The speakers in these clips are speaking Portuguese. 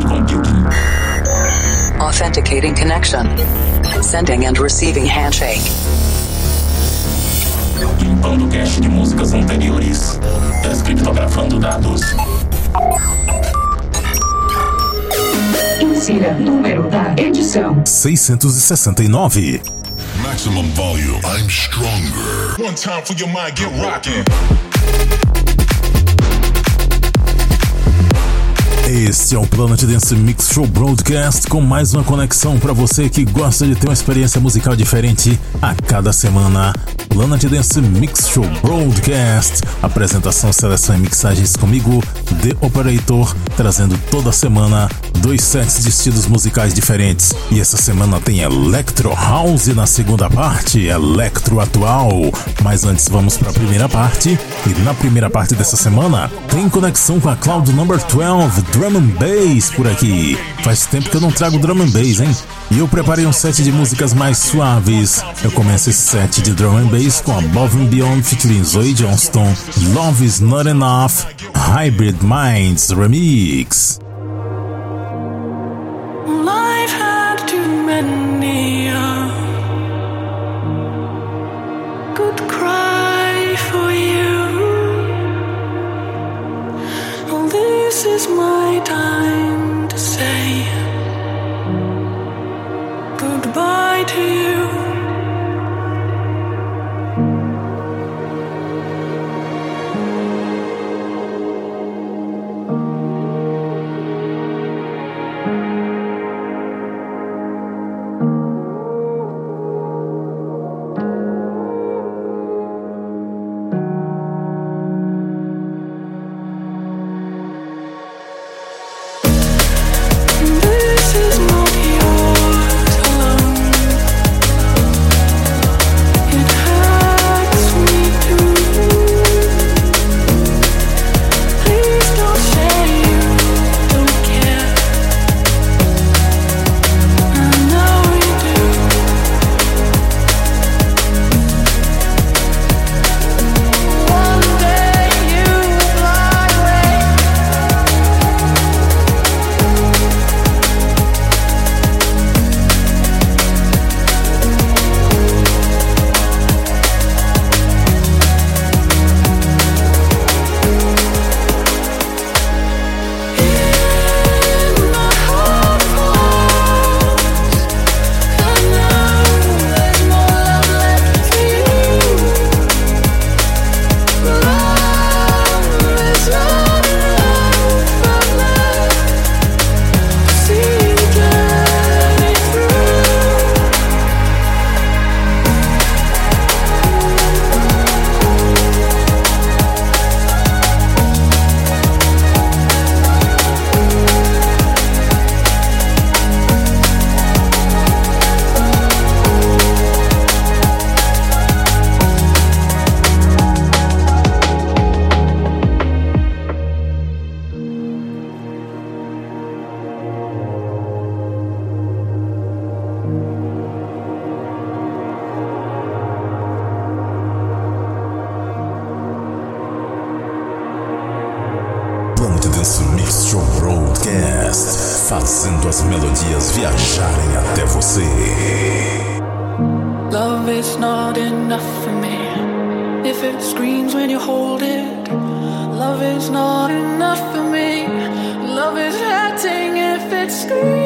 cloud computing. Authenticating connection. Sending and receiving handshake. Limpando cache de músicas anteriores. Descriptografando dados. Insira número da edição: 669. Maximum volume. I'm stronger. One time for your mind, get rocking. Este é o Planet Dance Mix Show Broadcast com mais uma conexão para você que gosta de ter uma experiência musical diferente a cada semana. Planet Dance Mix Show Broadcast. Apresentação, seleção e mixagens comigo, The Operator, trazendo toda semana dois sets de estilos musicais diferentes. E essa semana tem Electro House na segunda parte, Electro Atual. Mas antes vamos para a primeira parte. E na primeira parte dessa semana tem conexão com a Cloud Number 12 Drum and Bass por aqui. Faz tempo que eu não trago Drum and Bass, hein? E eu preparei um set de músicas mais suaves. Eu começo esse set de Drum and Bass com Above and Beyond featuring Zoe Johnston, Love Is Not Enough, Hybrid Minds Remix. Good cry for you. This is my time fazendo as melodias viajarem até você. Love is not enough for me. If it screams when you hold it, love is not enough for me. Love is hurting if it screams.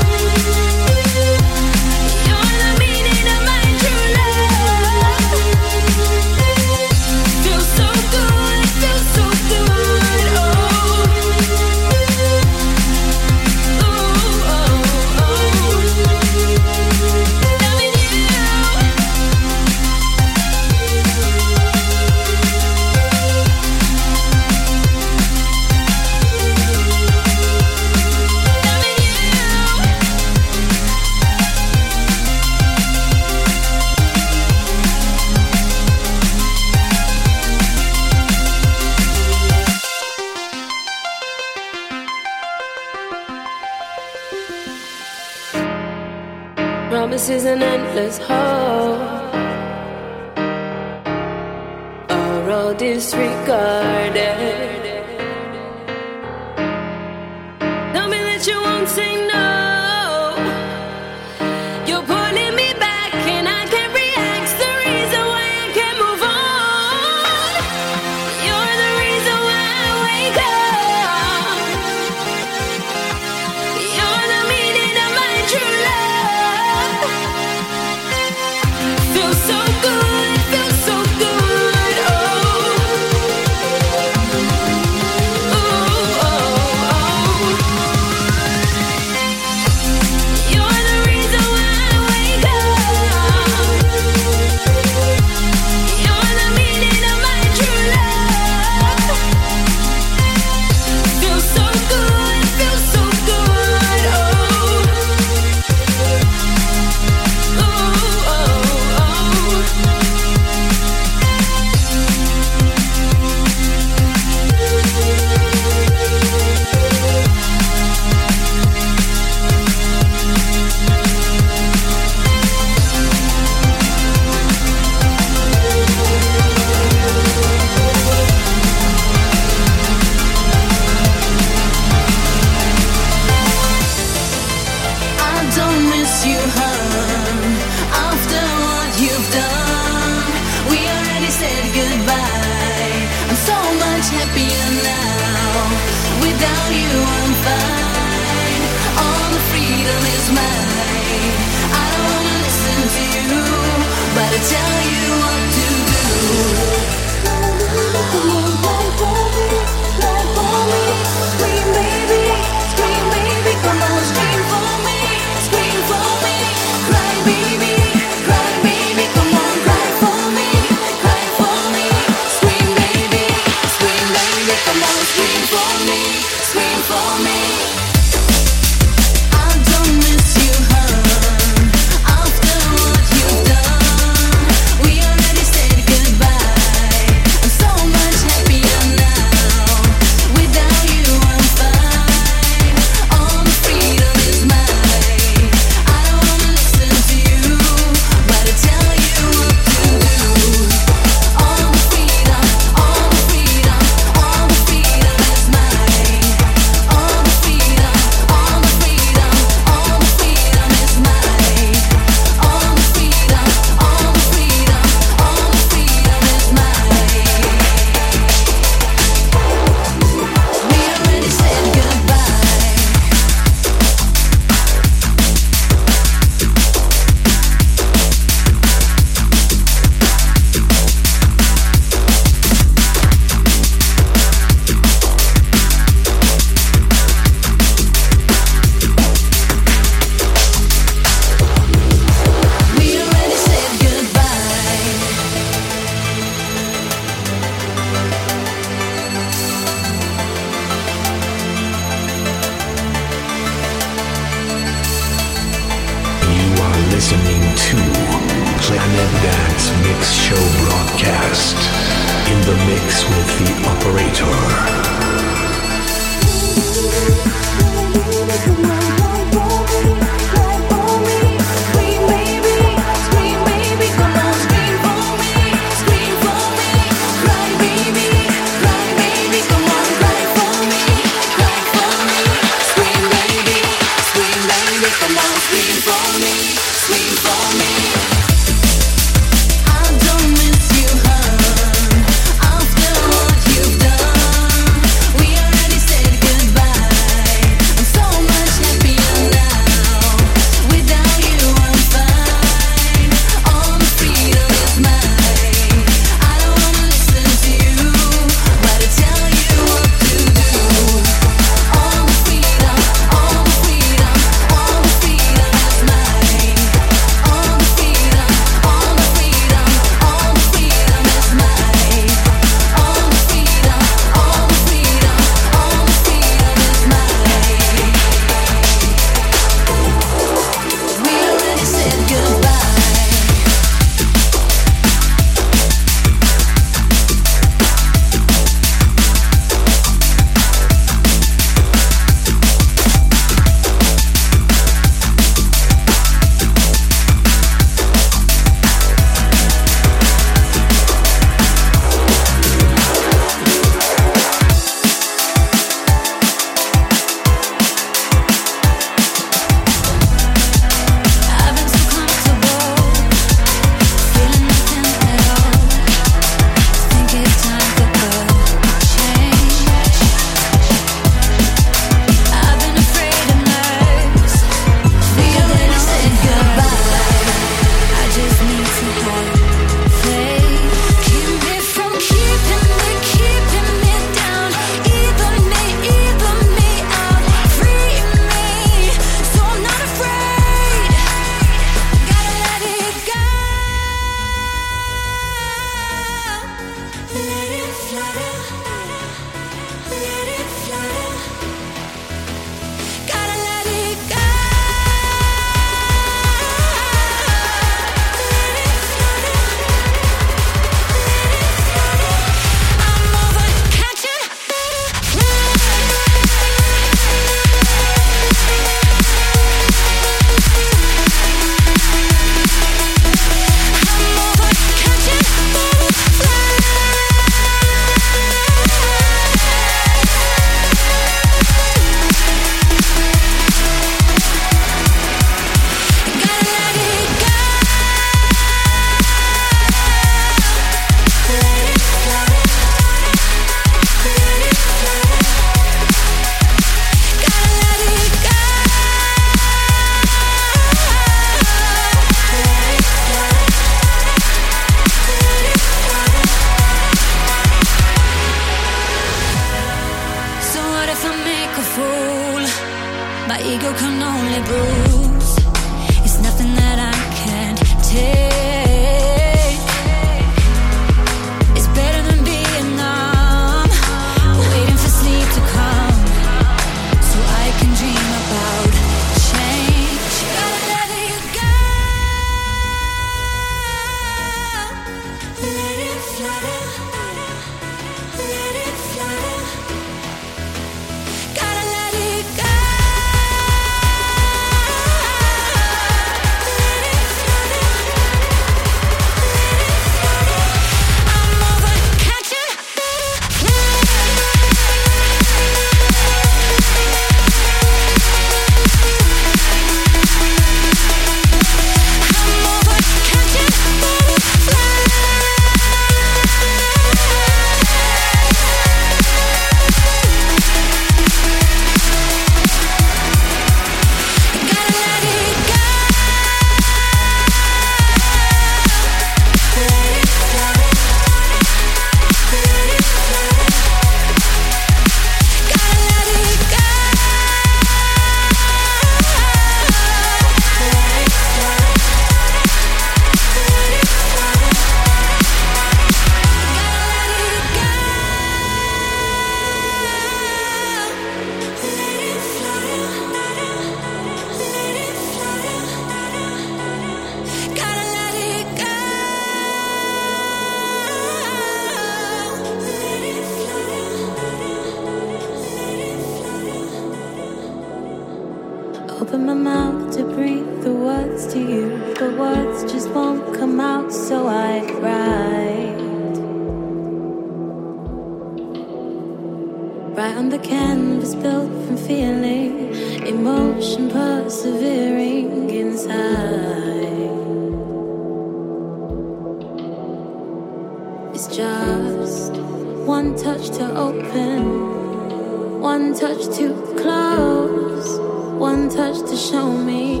touch too close, one touch to show me.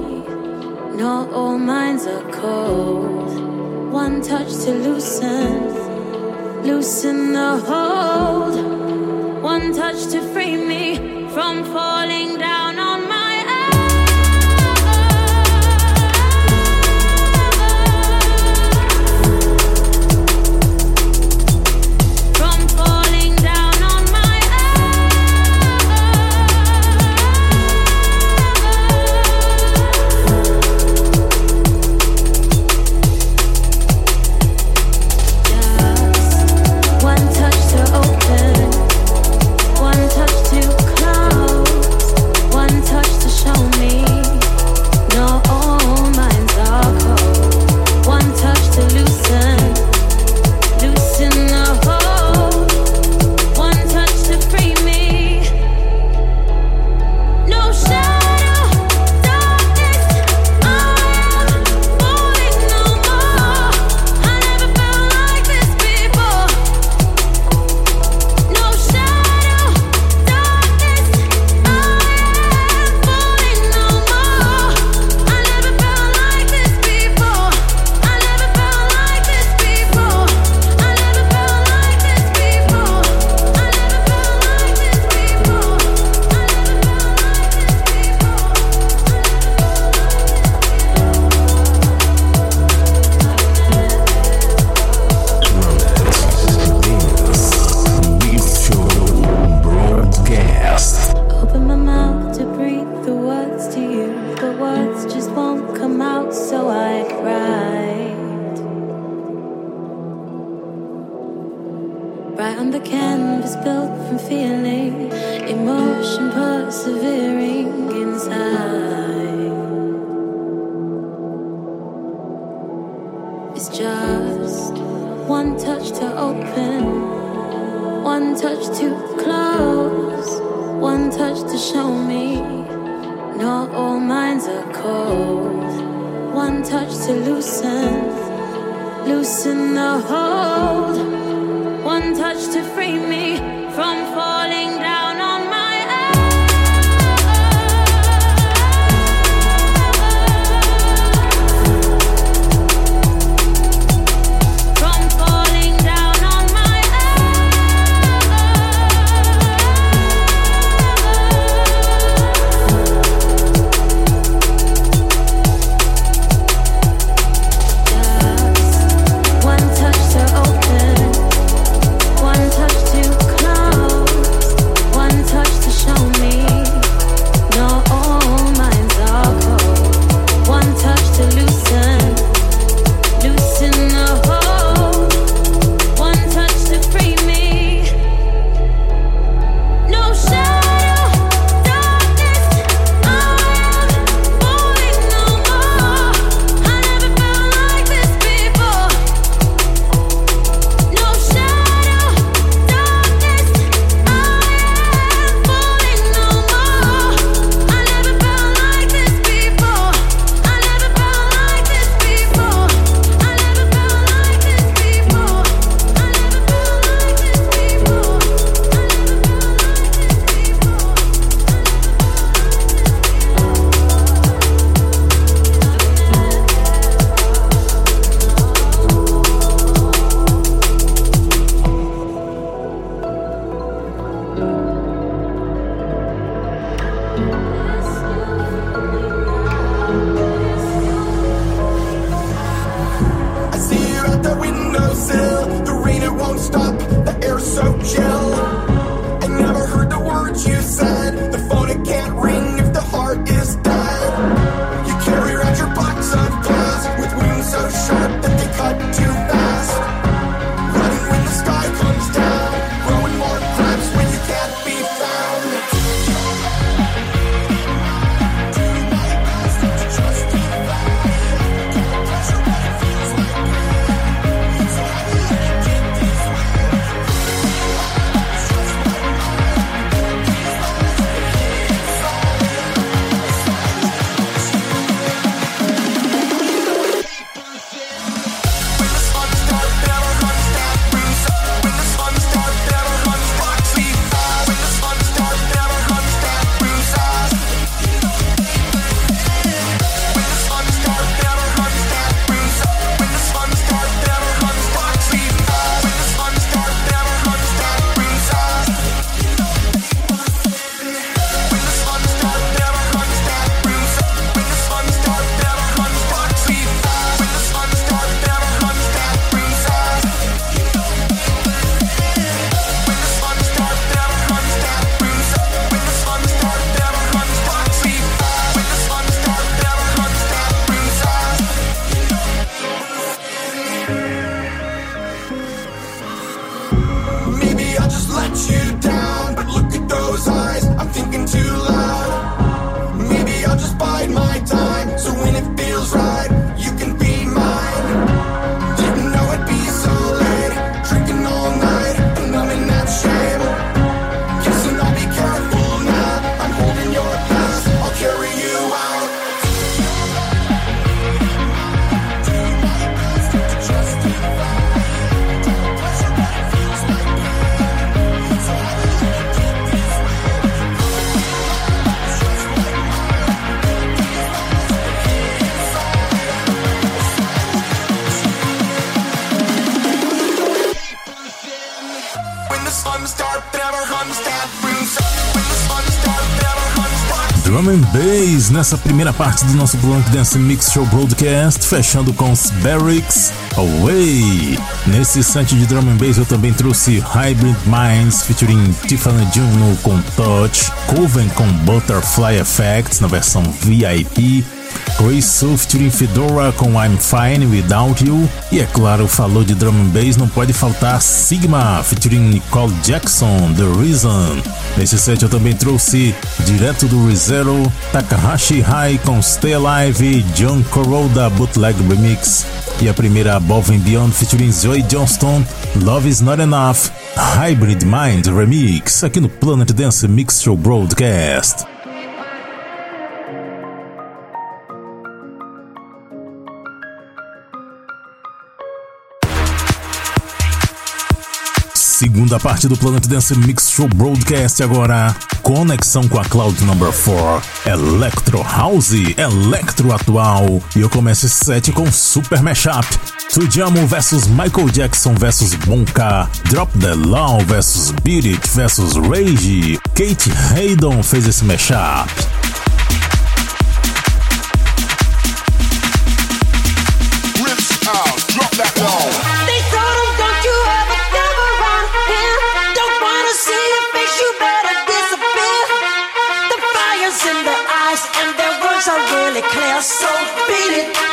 Not all minds are cold. One touch to loosen, loosen the hold. One touch to free me from falling down. Nessa primeira parte do nosso Blank Dance Mix Show Broadcast, fechando com os Barracks Away. Nesse set de drum and bass eu também trouxe Hybrid Minds featuring Tiffany Juno com Touch, Coven com Butterfly Effects na versão VIP, Sue featuring Fedora com I'm Fine Without You. E é claro, falou de drum and bass, não pode faltar Sigma featuring Nicole Jackson, The Reason. Nesse set eu também trouxe direto do ReZero, Takahashi High com Stay Alive, John Coroda Bootleg Remix. E a primeira Above and Beyond featuring Zoe Johnston, Love Is Not Enough, Hybrid Mind Remix, aqui no Planet Dance Mix Show Broadcast. Segunda parte do Planet Dance Mix Show Broadcast agora. Conexão com a Cloud Number 4. Electro House, Electro Atual. E eu começo esse set com Super Mashup. Tujamo vs Michael Jackson vs Bonka. Drop the Law vs Beat It vs Rage. Kate Haydon fez esse mashup. So beat it,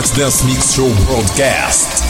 Planet Dance Mix Show broadcast.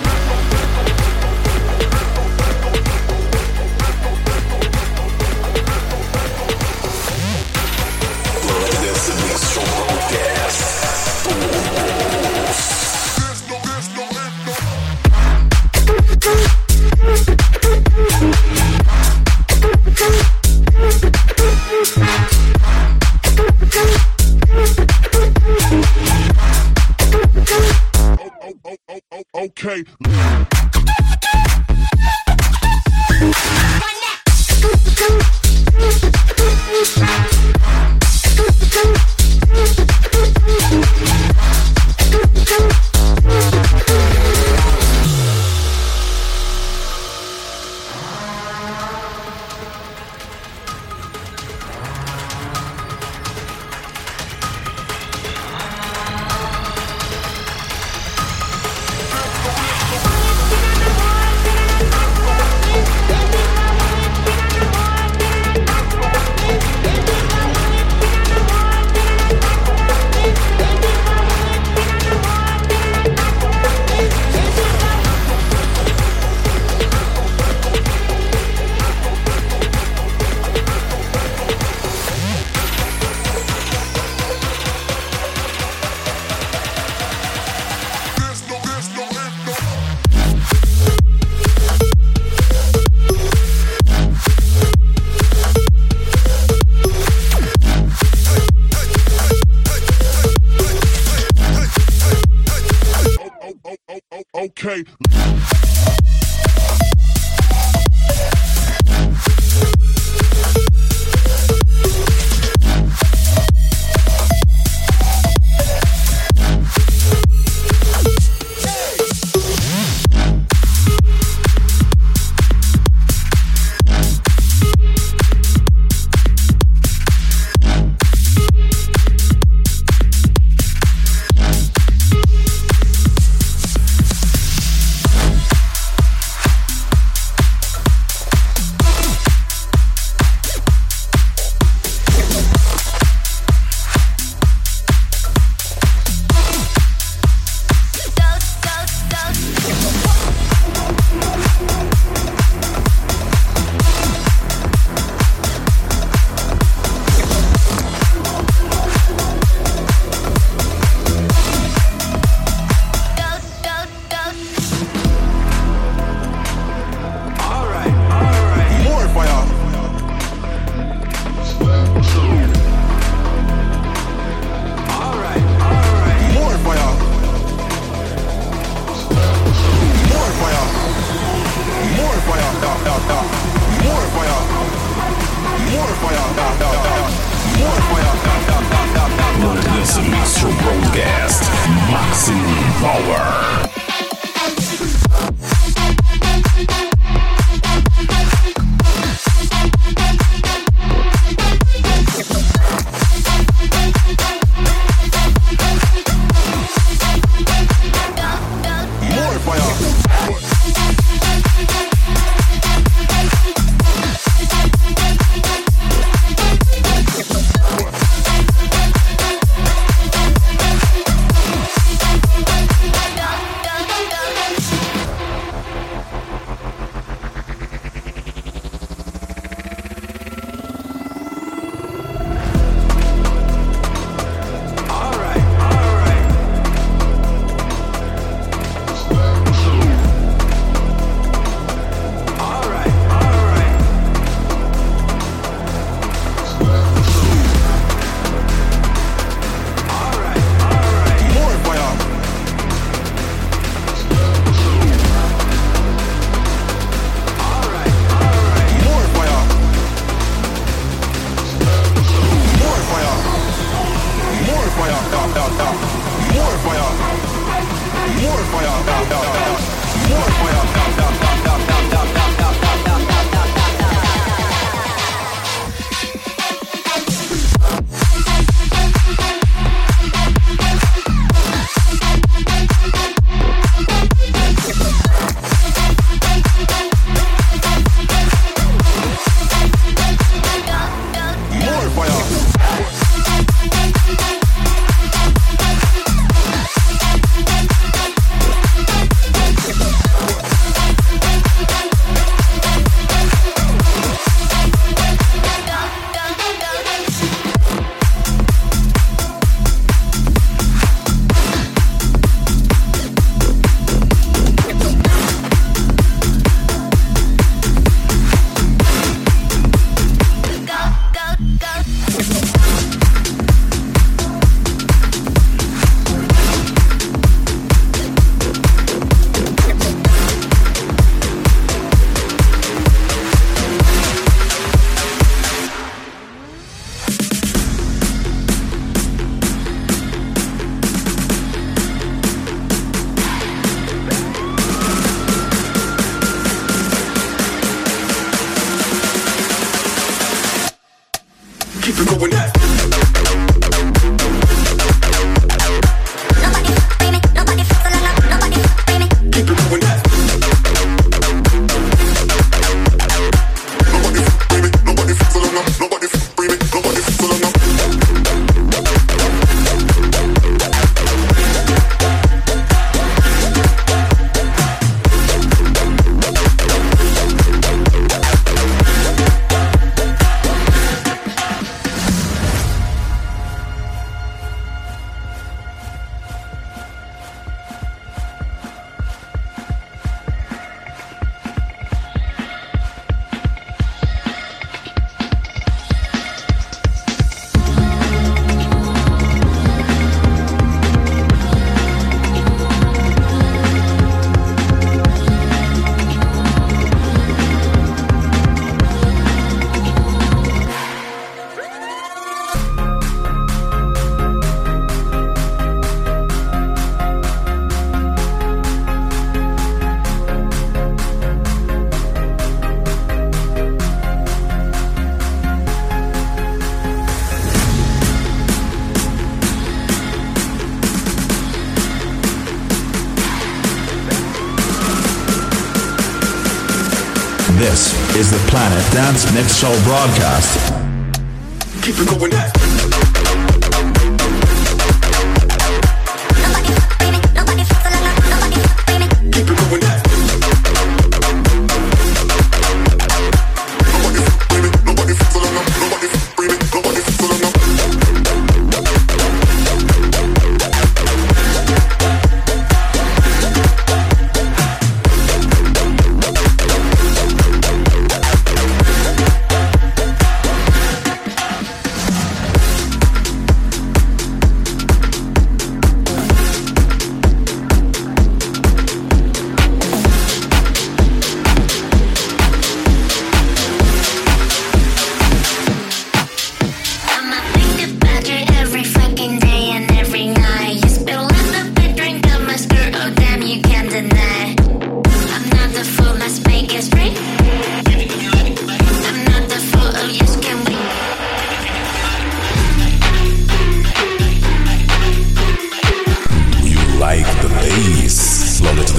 Oh, oh, oh, okay. power. Dance Mix Show broadcast. Keep it going.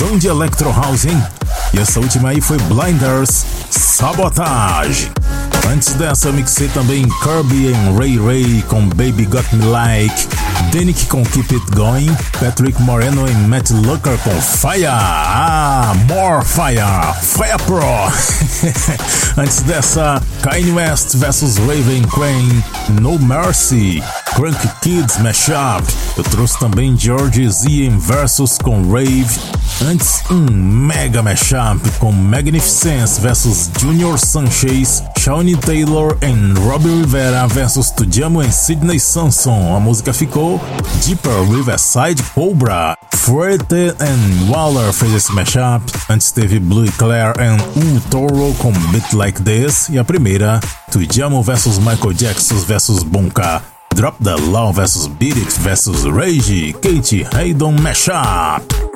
Setzão de Electro House, hein? E essa última aí foi Blinders Sabotage. Antes dessa, mixei também Kirby and Ray Ray com Baby Got Me Like, Danik com Keep It Going, Patrick Moreno e Matt Looker com Fire. Ah, More Fire, Fire Pro. Antes dessa, Kanye West vs Raven Crane, No Mercy. Crunk Kids Mashup. Eu trouxe também George Zien versus com Rave. Antes, um mega mashup com Magnificence versus Junior Sanchez, Shawnee Taylor e Robbie Rivera versus Tujamo e Sidney Sanson. A música ficou Deeper Riverside Cobra. Fuerte and Waller fez esse mashup. Antes teve Blue Claire e Um Toro com Beat Like This. E a primeira, Tujamo versus Michael Jackson versus Bonka. Drop the Law vs Beat It vs Rage, Kate Haydon Mashup.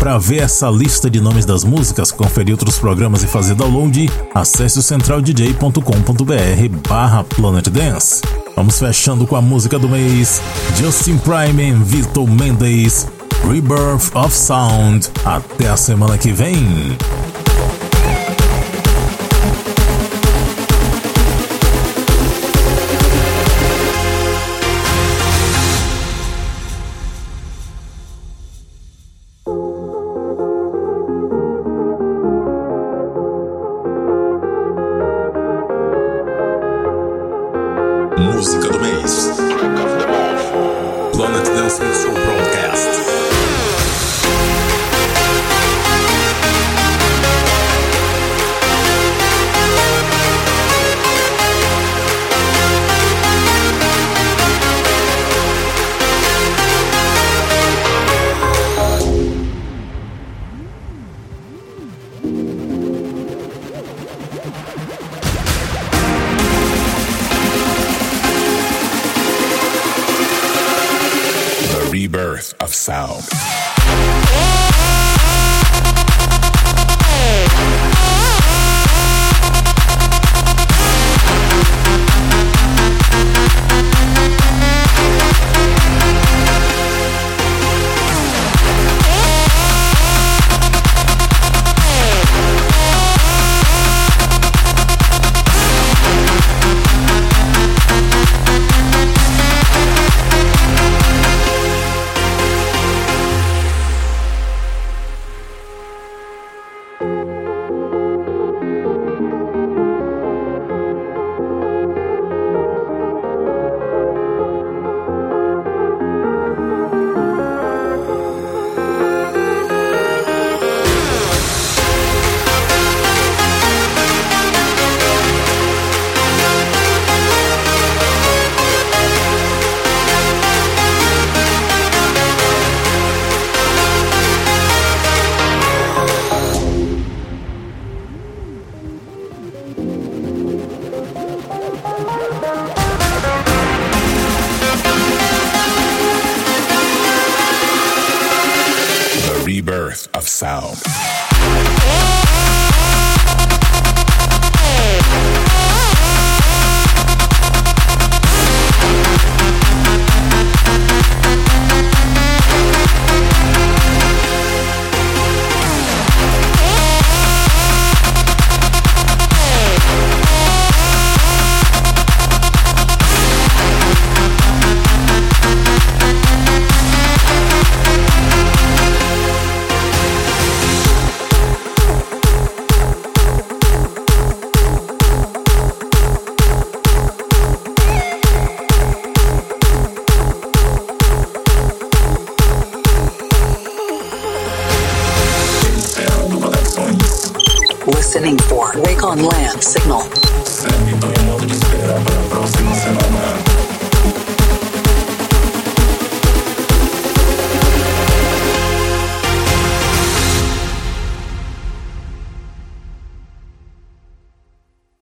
Para ver essa lista de nomes das músicas, conferir outros programas e fazer download, acesse o centraldj.com.br barra Planet Dance. Vamos fechando com a música do mês, Justin Prime e Vitor Mendes, Rebirth of Sound. Até a semana que vem.